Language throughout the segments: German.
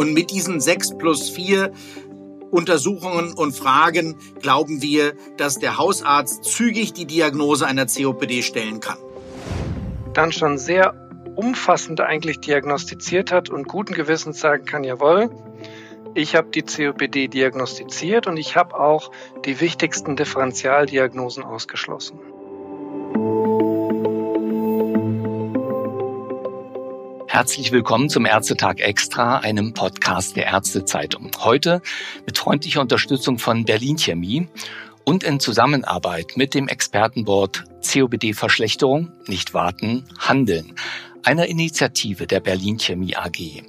Und mit diesen sechs plus vier Untersuchungen und Fragen glauben wir, dass der Hausarzt zügig die Diagnose einer COPD stellen kann. Dann schon sehr umfassend eigentlich diagnostiziert hat und guten Gewissens sagen kann, jawohl, ich habe die COPD diagnostiziert und ich habe auch die wichtigsten Differentialdiagnosen ausgeschlossen. Herzlich willkommen zum Ärztetag Extra, einem Podcast der Ärztezeitung. Heute mit freundlicher Unterstützung von Berlin Chemie und in Zusammenarbeit mit dem Expertenboard COPD Verschlechterung, nicht warten, handeln, einer Initiative der Berlin Chemie AG.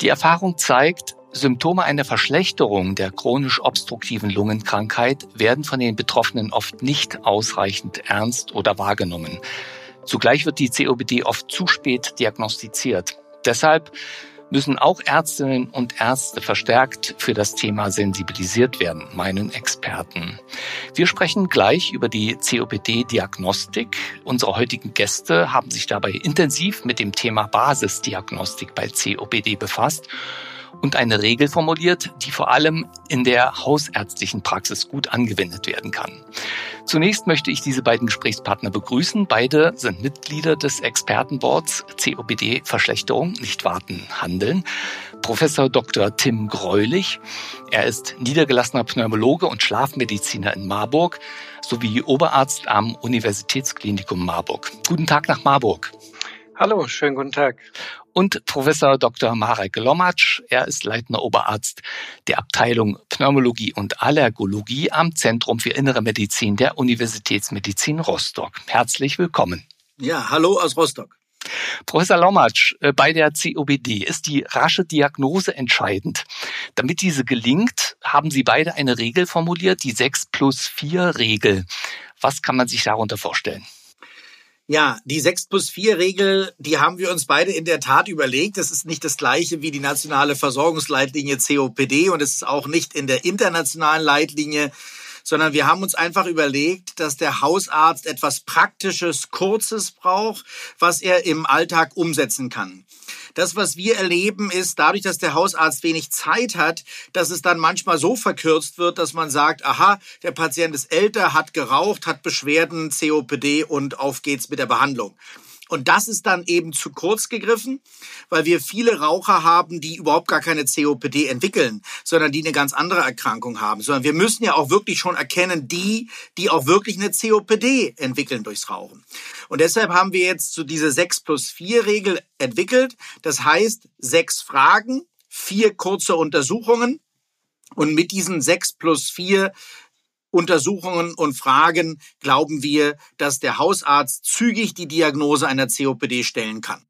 Die Erfahrung zeigt, Symptome einer Verschlechterung der chronisch obstruktiven Lungenkrankheit werden von den Betroffenen oft nicht ausreichend ernst oder wahrgenommen. Zugleich wird die COPD oft zu spät diagnostiziert. Deshalb müssen auch Ärztinnen und Ärzte verstärkt für das Thema sensibilisiert werden, meinen Experten. Wir sprechen gleich über die COPD-Diagnostik. Unsere heutigen Gäste haben sich dabei intensiv mit dem Thema Basisdiagnostik bei COPD befasst und eine Regel formuliert, die vor allem in der hausärztlichen Praxis gut angewendet werden kann. Zunächst möchte ich diese beiden Gesprächspartner begrüßen. Beide sind Mitglieder des Expertenboards COPD Verschlechterung, nicht warten, handeln. Professor Dr. Tim Greulich. Er ist niedergelassener Pneumologe und Schlafmediziner in Marburg sowie Oberarzt am Universitätsklinikum Marburg. Guten Tag nach Marburg. Hallo, schönen guten Tag. Und Professor Dr. Marek Lomatsch, er ist leitender Oberarzt der Abteilung Pneumologie und Allergologie am Zentrum für Innere Medizin der Universitätsmedizin Rostock. Herzlich willkommen. Ja, hallo aus Rostock. Professor Lomatsch, äh, bei der COPD ist die rasche Diagnose entscheidend. Damit diese gelingt, haben Sie beide eine Regel formuliert, die 6 plus 4 Regel. Was kann man sich darunter vorstellen? Ja, die 6 plus 4 Regel, die haben wir uns beide in der Tat überlegt. Das ist nicht das gleiche wie die nationale Versorgungsleitlinie COPD und es ist auch nicht in der internationalen Leitlinie, sondern wir haben uns einfach überlegt, dass der Hausarzt etwas Praktisches, Kurzes braucht, was er im Alltag umsetzen kann. Das, was wir erleben, ist dadurch, dass der Hausarzt wenig Zeit hat, dass es dann manchmal so verkürzt wird, dass man sagt, aha, der Patient ist älter, hat geraucht, hat Beschwerden, COPD und auf geht's mit der Behandlung. Und das ist dann eben zu kurz gegriffen, weil wir viele Raucher haben, die überhaupt gar keine COPD entwickeln, sondern die eine ganz andere Erkrankung haben. Sondern wir müssen ja auch wirklich schon erkennen, die, die auch wirklich eine COPD entwickeln durchs Rauchen. Und deshalb haben wir jetzt so diese 6 plus 4 Regel entwickelt. Das heißt, sechs Fragen, vier kurze Untersuchungen. Und mit diesen 6 plus 4 Untersuchungen und Fragen glauben wir, dass der Hausarzt zügig die Diagnose einer COPD stellen kann.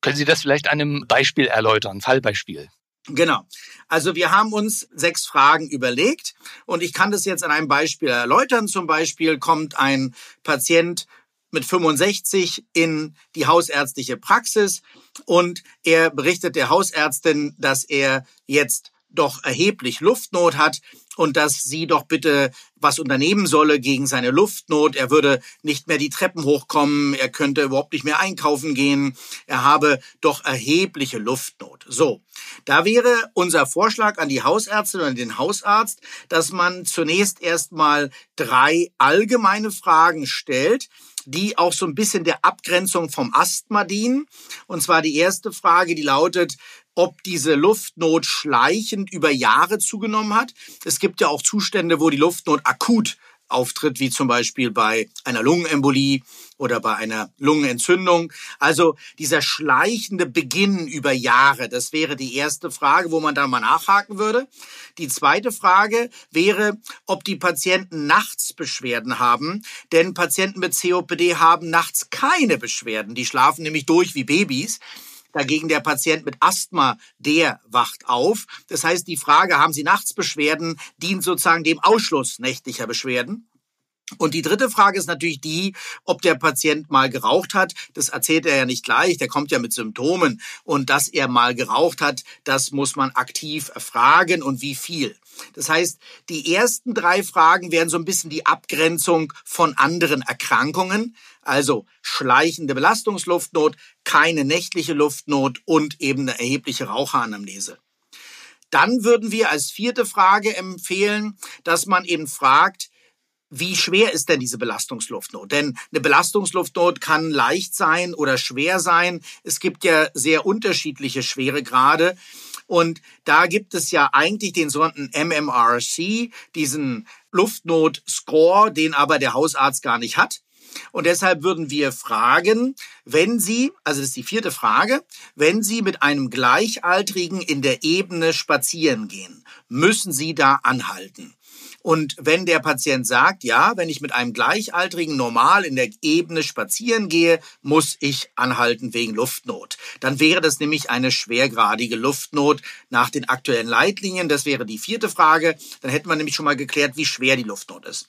Können Sie das vielleicht an einem Beispiel erläutern, Fallbeispiel? Genau. Also wir haben uns sechs Fragen überlegt und ich kann das jetzt an einem Beispiel erläutern. Zum Beispiel kommt ein Patient mit 65 in die hausärztliche Praxis und er berichtet der Hausärztin, dass er jetzt doch erheblich Luftnot hat und dass sie doch bitte was unternehmen solle gegen seine Luftnot. Er würde nicht mehr die Treppen hochkommen, er könnte überhaupt nicht mehr einkaufen gehen, er habe doch erhebliche Luftnot. So, da wäre unser Vorschlag an die Hausärztin und den Hausarzt, dass man zunächst erstmal drei allgemeine Fragen stellt, die auch so ein bisschen der Abgrenzung vom Asthma dienen. Und zwar die erste Frage, die lautet, ob diese Luftnot schleichend über Jahre zugenommen hat. Es gibt ja auch Zustände, wo die Luftnot akut auftritt, wie zum Beispiel bei einer Lungenembolie oder bei einer Lungenentzündung. Also dieser schleichende Beginn über Jahre, das wäre die erste Frage, wo man da mal nachhaken würde. Die zweite Frage wäre, ob die Patienten nachts Beschwerden haben, denn Patienten mit COPD haben nachts keine Beschwerden. Die schlafen nämlich durch wie Babys. Dagegen der Patient mit Asthma, der wacht auf. Das heißt, die Frage, haben Sie nachts Beschwerden, dient sozusagen dem Ausschluss nächtlicher Beschwerden. Und die dritte Frage ist natürlich die, ob der Patient mal geraucht hat. Das erzählt er ja nicht gleich, der kommt ja mit Symptomen. Und dass er mal geraucht hat, das muss man aktiv erfragen und wie viel. Das heißt, die ersten drei Fragen wären so ein bisschen die Abgrenzung von anderen Erkrankungen. Also schleichende Belastungsluftnot, keine nächtliche Luftnot und eben eine erhebliche Raucheranamnese. Dann würden wir als vierte Frage empfehlen, dass man eben fragt, wie schwer ist denn diese Belastungsluftnot? Denn eine Belastungsluftnot kann leicht sein oder schwer sein. Es gibt ja sehr unterschiedliche Schweregrade. Und da gibt es ja eigentlich den sogenannten MMRC, diesen Luftnot-Score, den aber der Hausarzt gar nicht hat. Und deshalb würden wir fragen, wenn Sie, also das ist die vierte Frage, wenn Sie mit einem Gleichaltrigen in der Ebene spazieren gehen, müssen Sie da anhalten. Und wenn der Patient sagt, ja, wenn ich mit einem Gleichaltrigen normal in der Ebene spazieren gehe, muss ich anhalten wegen Luftnot. Dann wäre das nämlich eine schwergradige Luftnot nach den aktuellen Leitlinien. Das wäre die vierte Frage. Dann hätten wir nämlich schon mal geklärt, wie schwer die Luftnot ist.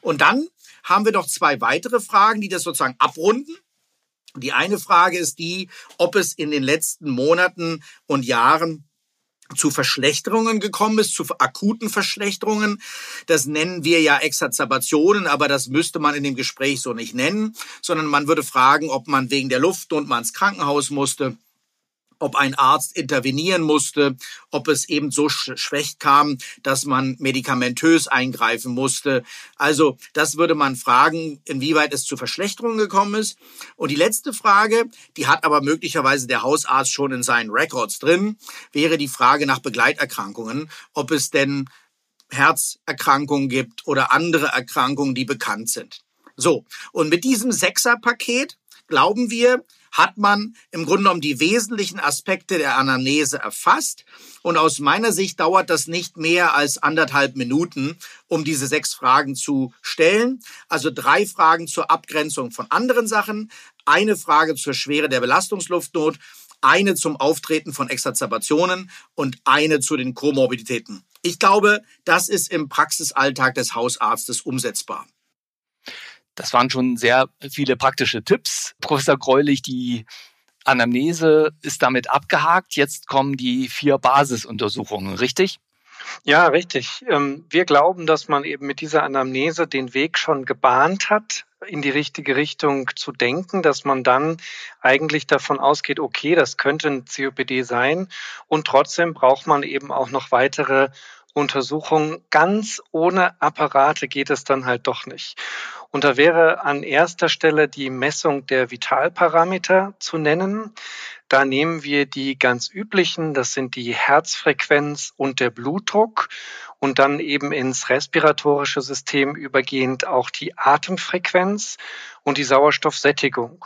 Und dann haben wir noch zwei weitere Fragen, die das sozusagen abrunden. Die eine Frage ist die, ob es in den letzten Monaten und Jahren zu Verschlechterungen gekommen ist, zu akuten Verschlechterungen. Das nennen wir ja Exazerbationen, aber das müsste man in dem Gespräch so nicht nennen, sondern man würde fragen, ob man wegen der Luft und mal ins Krankenhaus musste ob ein Arzt intervenieren musste, ob es eben so schlecht kam, dass man medikamentös eingreifen musste. Also das würde man fragen, inwieweit es zu Verschlechterungen gekommen ist. Und die letzte Frage, die hat aber möglicherweise der Hausarzt schon in seinen Records drin, wäre die Frage nach Begleiterkrankungen, ob es denn Herzerkrankungen gibt oder andere Erkrankungen, die bekannt sind. So, und mit diesem Sechserpaket glauben wir, hat man im Grunde genommen die wesentlichen Aspekte der Anamnese erfasst. Und aus meiner Sicht dauert das nicht mehr als anderthalb Minuten, um diese sechs Fragen zu stellen. Also drei Fragen zur Abgrenzung von anderen Sachen, eine Frage zur Schwere der Belastungsluftnot, eine zum Auftreten von Exazerbationen und eine zu den Komorbiditäten. Ich glaube, das ist im Praxisalltag des Hausarztes umsetzbar. Das waren schon sehr viele praktische Tipps. Professor Greulich, die Anamnese ist damit abgehakt. Jetzt kommen die vier Basisuntersuchungen, richtig? Ja, richtig. Ähm, wir glauben, dass man eben mit dieser Anamnese den Weg schon gebahnt hat, in die richtige Richtung zu denken, dass man dann eigentlich davon ausgeht, okay, das könnte ein COPD sein und trotzdem braucht man eben auch noch weitere Untersuchungen. Ganz ohne Apparate geht es dann halt doch nicht. Und da wäre an erster Stelle die Messung der Vitalparameter zu nennen. Da nehmen wir die ganz üblichen, das sind die Herzfrequenz und der Blutdruck und dann eben ins respiratorische System übergehend auch die Atemfrequenz und die Sauerstoffsättigung.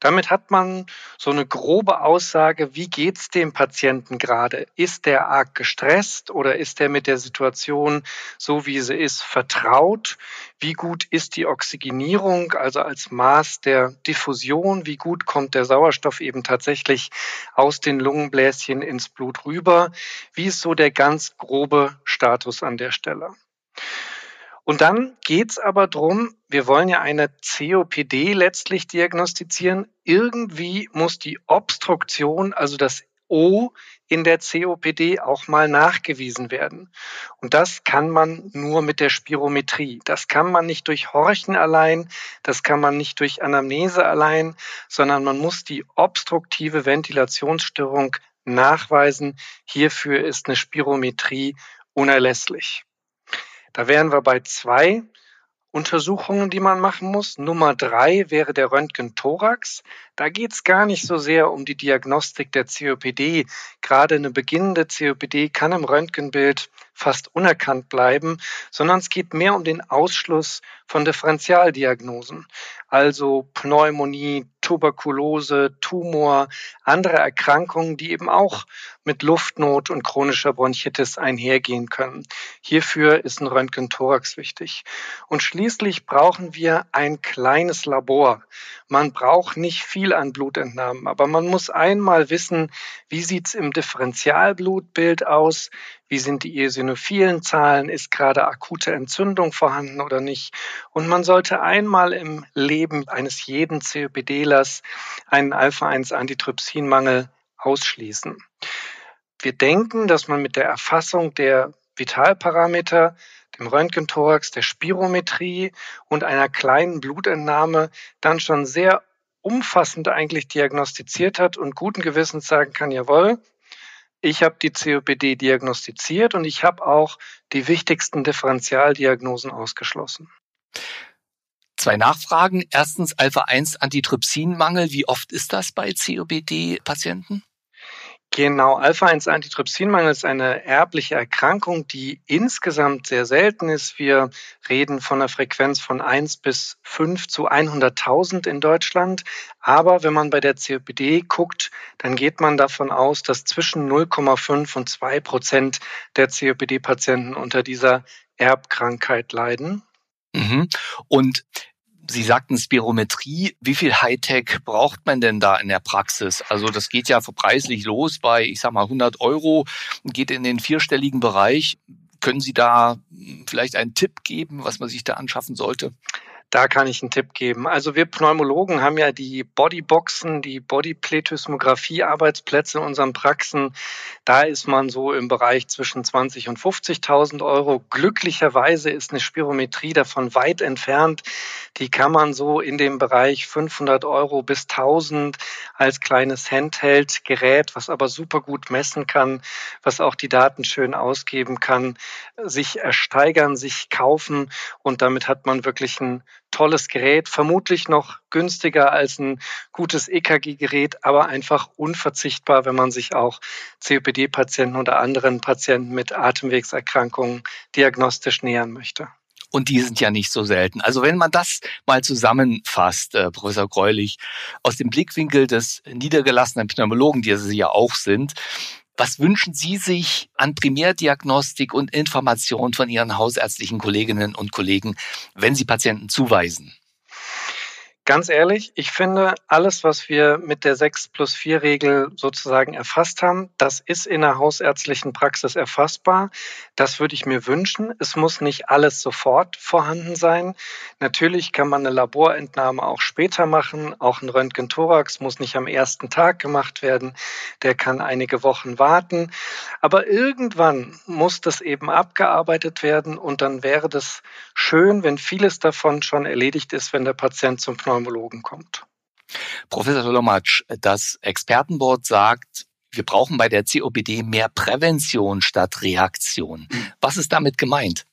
Damit hat man so eine grobe Aussage, wie geht's dem Patienten gerade? Ist der arg gestresst oder ist er mit der Situation, so wie sie ist, vertraut? Wie gut ist die Oxygenierung, also als Maß der Diffusion? Wie gut kommt der Sauerstoff eben tatsächlich aus den Lungenbläschen ins Blut rüber? Wie ist so der ganz grobe Status an der Stelle? Und dann geht's aber drum, wir wollen ja eine COPD letztlich diagnostizieren. Irgendwie muss die Obstruktion, also das O in der COPD auch mal nachgewiesen werden. Und das kann man nur mit der Spirometrie. Das kann man nicht durch Horchen allein, das kann man nicht durch Anamnese allein, sondern man muss die obstruktive Ventilationsstörung nachweisen. Hierfür ist eine Spirometrie unerlässlich. Da wären wir bei zwei Untersuchungen, die man machen muss. Nummer drei wäre der Röntgen-Thorax. Da geht es gar nicht so sehr um die Diagnostik der COPD. Gerade eine beginnende COPD kann im Röntgenbild fast unerkannt bleiben, sondern es geht mehr um den Ausschluss von Differentialdiagnosen, also Pneumonie, Tuberkulose, Tumor, andere Erkrankungen, die eben auch mit Luftnot und chronischer Bronchitis einhergehen können. Hierfür ist ein Röntgenthorax wichtig. Und schließlich brauchen wir ein kleines Labor. Man braucht nicht viel an Blutentnahmen, aber man muss einmal wissen, wie sieht's im Differentialblutbild aus, wie sind die eosinophilen Zahlen, ist gerade akute Entzündung vorhanden oder nicht. Und man sollte einmal im Leben eines jeden COPDlers einen Alpha-1-Antitrypsinmangel ausschließen. Wir denken, dass man mit der Erfassung der Vitalparameter, dem Röntgenthorax, der Spirometrie und einer kleinen Blutentnahme dann schon sehr umfassend eigentlich diagnostiziert hat und guten Gewissens sagen kann, jawohl, ich habe die COPD diagnostiziert und ich habe auch die wichtigsten Differentialdiagnosen ausgeschlossen. Zwei Nachfragen. Erstens Alpha-1-Antitrypsinmangel. Wie oft ist das bei COPD-Patienten? Genau, Alpha-1-Antitrypsinmangel ist eine erbliche Erkrankung, die insgesamt sehr selten ist. Wir reden von einer Frequenz von 1 bis 5 zu 100.000 in Deutschland. Aber wenn man bei der COPD guckt, dann geht man davon aus, dass zwischen 0,5 und 2 Prozent der COPD-Patienten unter dieser Erbkrankheit leiden. Mhm. Und Sie sagten Spirometrie. Wie viel Hightech braucht man denn da in der Praxis? Also das geht ja preislich los bei, ich sag mal, 100 Euro, geht in den vierstelligen Bereich. Können Sie da vielleicht einen Tipp geben, was man sich da anschaffen sollte? Da kann ich einen Tipp geben. Also wir Pneumologen haben ja die Bodyboxen, die Bodyplethysmographie-Arbeitsplätze in unseren Praxen. Da ist man so im Bereich zwischen 20 und 50.000 Euro. Glücklicherweise ist eine Spirometrie davon weit entfernt. Die kann man so in dem Bereich 500 Euro bis 1000 als kleines Handheld-Gerät, was aber super gut messen kann, was auch die Daten schön ausgeben kann, sich ersteigern, sich kaufen und damit hat man wirklich ein tolles Gerät, vermutlich noch günstiger als ein gutes EKG-Gerät, aber einfach unverzichtbar, wenn man sich auch COPD-Patienten oder anderen Patienten mit Atemwegserkrankungen diagnostisch nähern möchte. Und die sind ja nicht so selten. Also wenn man das mal zusammenfasst, äh, Professor Greulich, aus dem Blickwinkel des niedergelassenen Pneumologen, die Sie ja auch sind, was wünschen Sie sich an Primärdiagnostik und Information von Ihren hausärztlichen Kolleginnen und Kollegen, wenn Sie Patienten zuweisen? Ganz ehrlich, ich finde, alles, was wir mit der 6 plus 4 Regel sozusagen erfasst haben, das ist in der hausärztlichen Praxis erfassbar. Das würde ich mir wünschen. Es muss nicht alles sofort vorhanden sein. Natürlich kann man eine Laborentnahme auch später machen. Auch ein Röntgenthorax muss nicht am ersten Tag gemacht werden. Der kann einige Wochen warten. Aber irgendwann muss das eben abgearbeitet werden und dann wäre das schön, wenn vieles davon schon erledigt ist, wenn der Patient zum Pneumologen Pneumologen kommt. Professor Solomatsch, das Expertenboard sagt, wir brauchen bei der COPD mehr Prävention statt Reaktion. Was ist damit gemeint?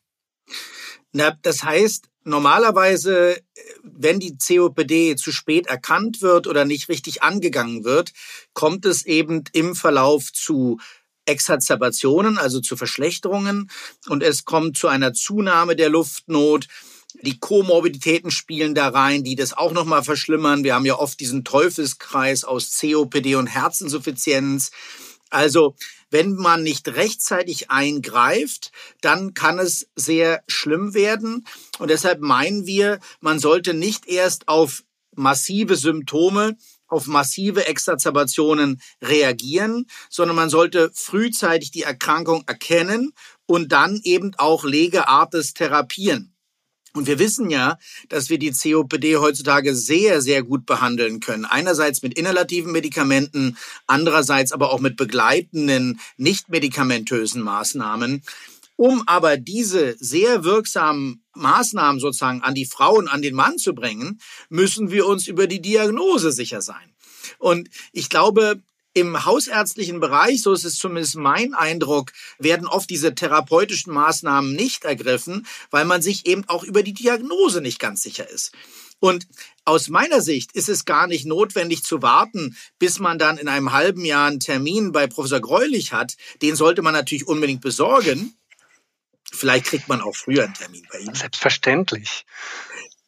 Na, das heißt, normalerweise, wenn die COPD zu spät erkannt wird oder nicht richtig angegangen wird, kommt es eben im Verlauf zu Exazerbationen, also zu Verschlechterungen und es kommt zu einer Zunahme der Luftnot die Komorbiditäten spielen da rein, die das auch nochmal verschlimmern. Wir haben ja oft diesen Teufelskreis aus COPD und Herzinsuffizienz. Also, wenn man nicht rechtzeitig eingreift, dann kann es sehr schlimm werden. Und deshalb meinen wir, man sollte nicht erst auf massive Symptome auf massive Exazerbationen reagieren, sondern man sollte frühzeitig die Erkrankung erkennen und dann eben auch Legeartes therapieren. Und wir wissen ja, dass wir die COPD heutzutage sehr, sehr gut behandeln können. Einerseits mit inhalativen Medikamenten, andererseits aber auch mit begleitenden, nicht medikamentösen Maßnahmen. Um aber diese sehr wirksamen Maßnahmen sozusagen an die Frau und an den Mann zu bringen, müssen wir uns über die Diagnose sicher sein. Und ich glaube, im hausärztlichen Bereich, so ist es zumindest mein Eindruck, werden oft diese therapeutischen Maßnahmen nicht ergriffen, weil man sich eben auch über die Diagnose nicht ganz sicher ist. Und aus meiner Sicht ist es gar nicht notwendig zu warten, bis man dann in einem halben Jahr einen Termin bei Professor Greulich hat. Den sollte man natürlich unbedingt besorgen. Vielleicht kriegt man auch früher einen Termin bei ihm. Selbstverständlich.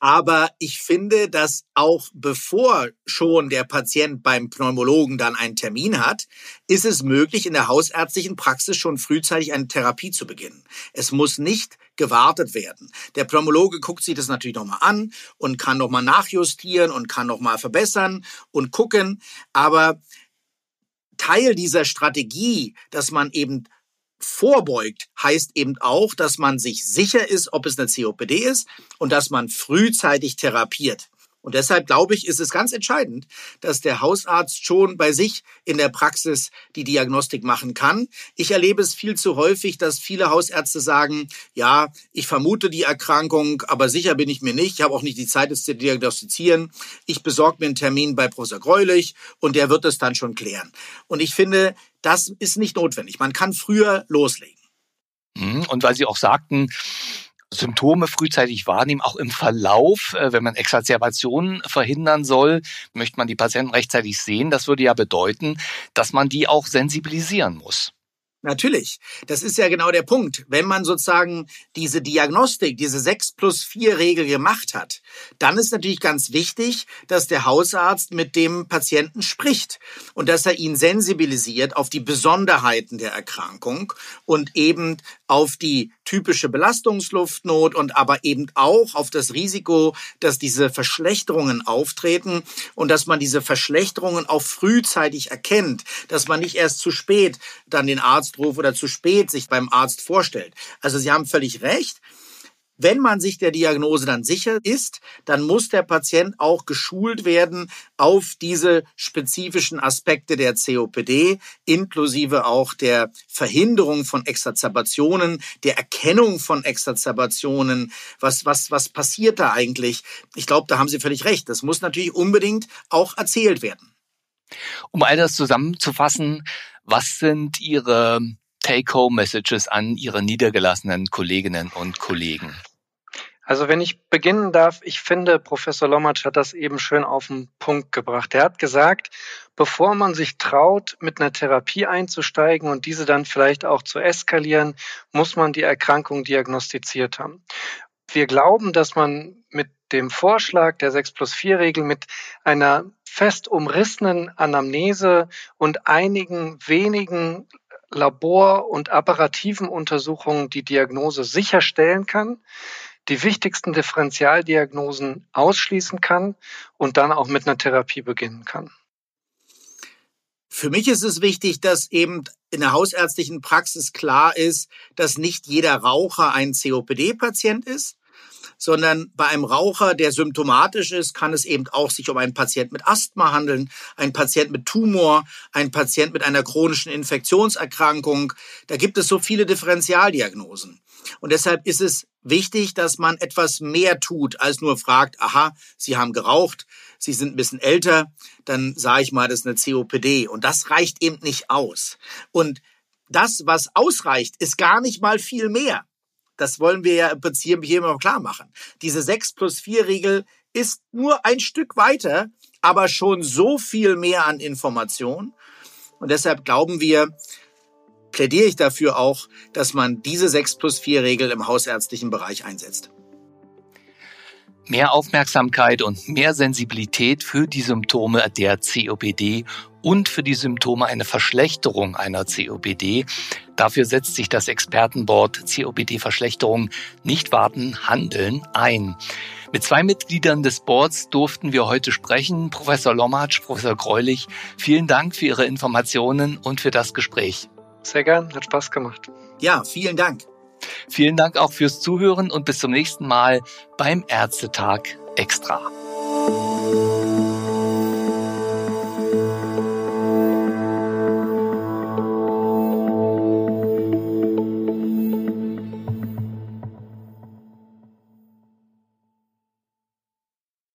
Aber ich finde, dass auch bevor schon der Patient beim Pneumologen dann einen Termin hat, ist es möglich, in der hausärztlichen Praxis schon frühzeitig eine Therapie zu beginnen. Es muss nicht gewartet werden. Der Pneumologe guckt sich das natürlich nochmal an und kann nochmal nachjustieren und kann nochmal verbessern und gucken. Aber Teil dieser Strategie, dass man eben vorbeugt, heißt eben auch, dass man sich sicher ist, ob es eine COPD ist und dass man frühzeitig therapiert. Und deshalb glaube ich, ist es ganz entscheidend, dass der Hausarzt schon bei sich in der Praxis die Diagnostik machen kann. Ich erlebe es viel zu häufig, dass viele Hausärzte sagen, ja, ich vermute die Erkrankung, aber sicher bin ich mir nicht. Ich habe auch nicht die Zeit, es zu diagnostizieren. Ich besorge mir einen Termin bei Professor Greulich und der wird es dann schon klären. Und ich finde, das ist nicht notwendig. Man kann früher loslegen. Mhm. Und weil Sie auch sagten, Symptome frühzeitig wahrnehmen, auch im Verlauf, äh, wenn man Exazerbationen verhindern soll, möchte man die Patienten rechtzeitig sehen. Das würde ja bedeuten, dass man die auch sensibilisieren muss. Natürlich. Das ist ja genau der Punkt. Wenn man sozusagen diese Diagnostik, diese 6 plus 4 Regel gemacht hat, dann ist natürlich ganz wichtig, dass der Hausarzt mit dem Patienten spricht und dass er ihn sensibilisiert auf die Besonderheiten der Erkrankung und eben auf die typische Belastungsluftnot und aber eben auch auf das Risiko, dass diese Verschlechterungen auftreten und dass man diese Verschlechterungen auch frühzeitig erkennt, dass man nicht erst zu spät dann den Arzt ruft oder zu spät sich beim Arzt vorstellt. Also Sie haben völlig recht. Wenn man sich der Diagnose dann sicher ist, dann muss der Patient auch geschult werden auf diese spezifischen Aspekte der COPD, inklusive auch der Verhinderung von Exazerbationen, der Erkennung von Exazerbationen. Was, was, was passiert da eigentlich? Ich glaube, da haben Sie völlig recht. Das muss natürlich unbedingt auch erzählt werden. Um all das zusammenzufassen, was sind Ihre Take-Home-Messages an Ihre niedergelassenen Kolleginnen und Kollegen? Also wenn ich beginnen darf, ich finde, Professor Lommatsch hat das eben schön auf den Punkt gebracht. Er hat gesagt, bevor man sich traut, mit einer Therapie einzusteigen und diese dann vielleicht auch zu eskalieren, muss man die Erkrankung diagnostiziert haben. Wir glauben, dass man mit dem Vorschlag der 6 plus 4 Regel mit einer fest umrissenen Anamnese und einigen wenigen Labor- und apparativen Untersuchungen die Diagnose sicherstellen kann, die wichtigsten Differentialdiagnosen ausschließen kann und dann auch mit einer Therapie beginnen kann. Für mich ist es wichtig, dass eben in der hausärztlichen Praxis klar ist, dass nicht jeder Raucher ein COPD-Patient ist, sondern bei einem Raucher, der symptomatisch ist, kann es eben auch sich um einen Patient mit Asthma handeln, einen Patient mit Tumor, einen Patient mit einer chronischen Infektionserkrankung. Da gibt es so viele Differentialdiagnosen. Und deshalb ist es wichtig, dass man etwas mehr tut, als nur fragt, aha, Sie haben geraucht, Sie sind ein bisschen älter, dann sage ich mal, das ist eine COPD. Und das reicht eben nicht aus. Und das, was ausreicht, ist gar nicht mal viel mehr. Das wollen wir ja im Prinzip hier immer klar machen. Diese 6 plus 4 Regel ist nur ein Stück weiter, aber schon so viel mehr an Information. Und deshalb glauben wir, plädiere ich dafür auch, dass man diese 6 plus 4 Regel im hausärztlichen Bereich einsetzt. Mehr Aufmerksamkeit und mehr Sensibilität für die Symptome der COPD und für die Symptome eine Verschlechterung einer COPD. Dafür setzt sich das Expertenboard COPD-Verschlechterung nicht warten, handeln ein. Mit zwei Mitgliedern des Boards durften wir heute sprechen. Professor Lommatsch, Professor Greulich, vielen Dank für Ihre Informationen und für das Gespräch. Sehr gern, hat Spaß gemacht. Ja, vielen Dank. Vielen Dank auch fürs Zuhören und bis zum nächsten Mal beim Ärztetag Extra.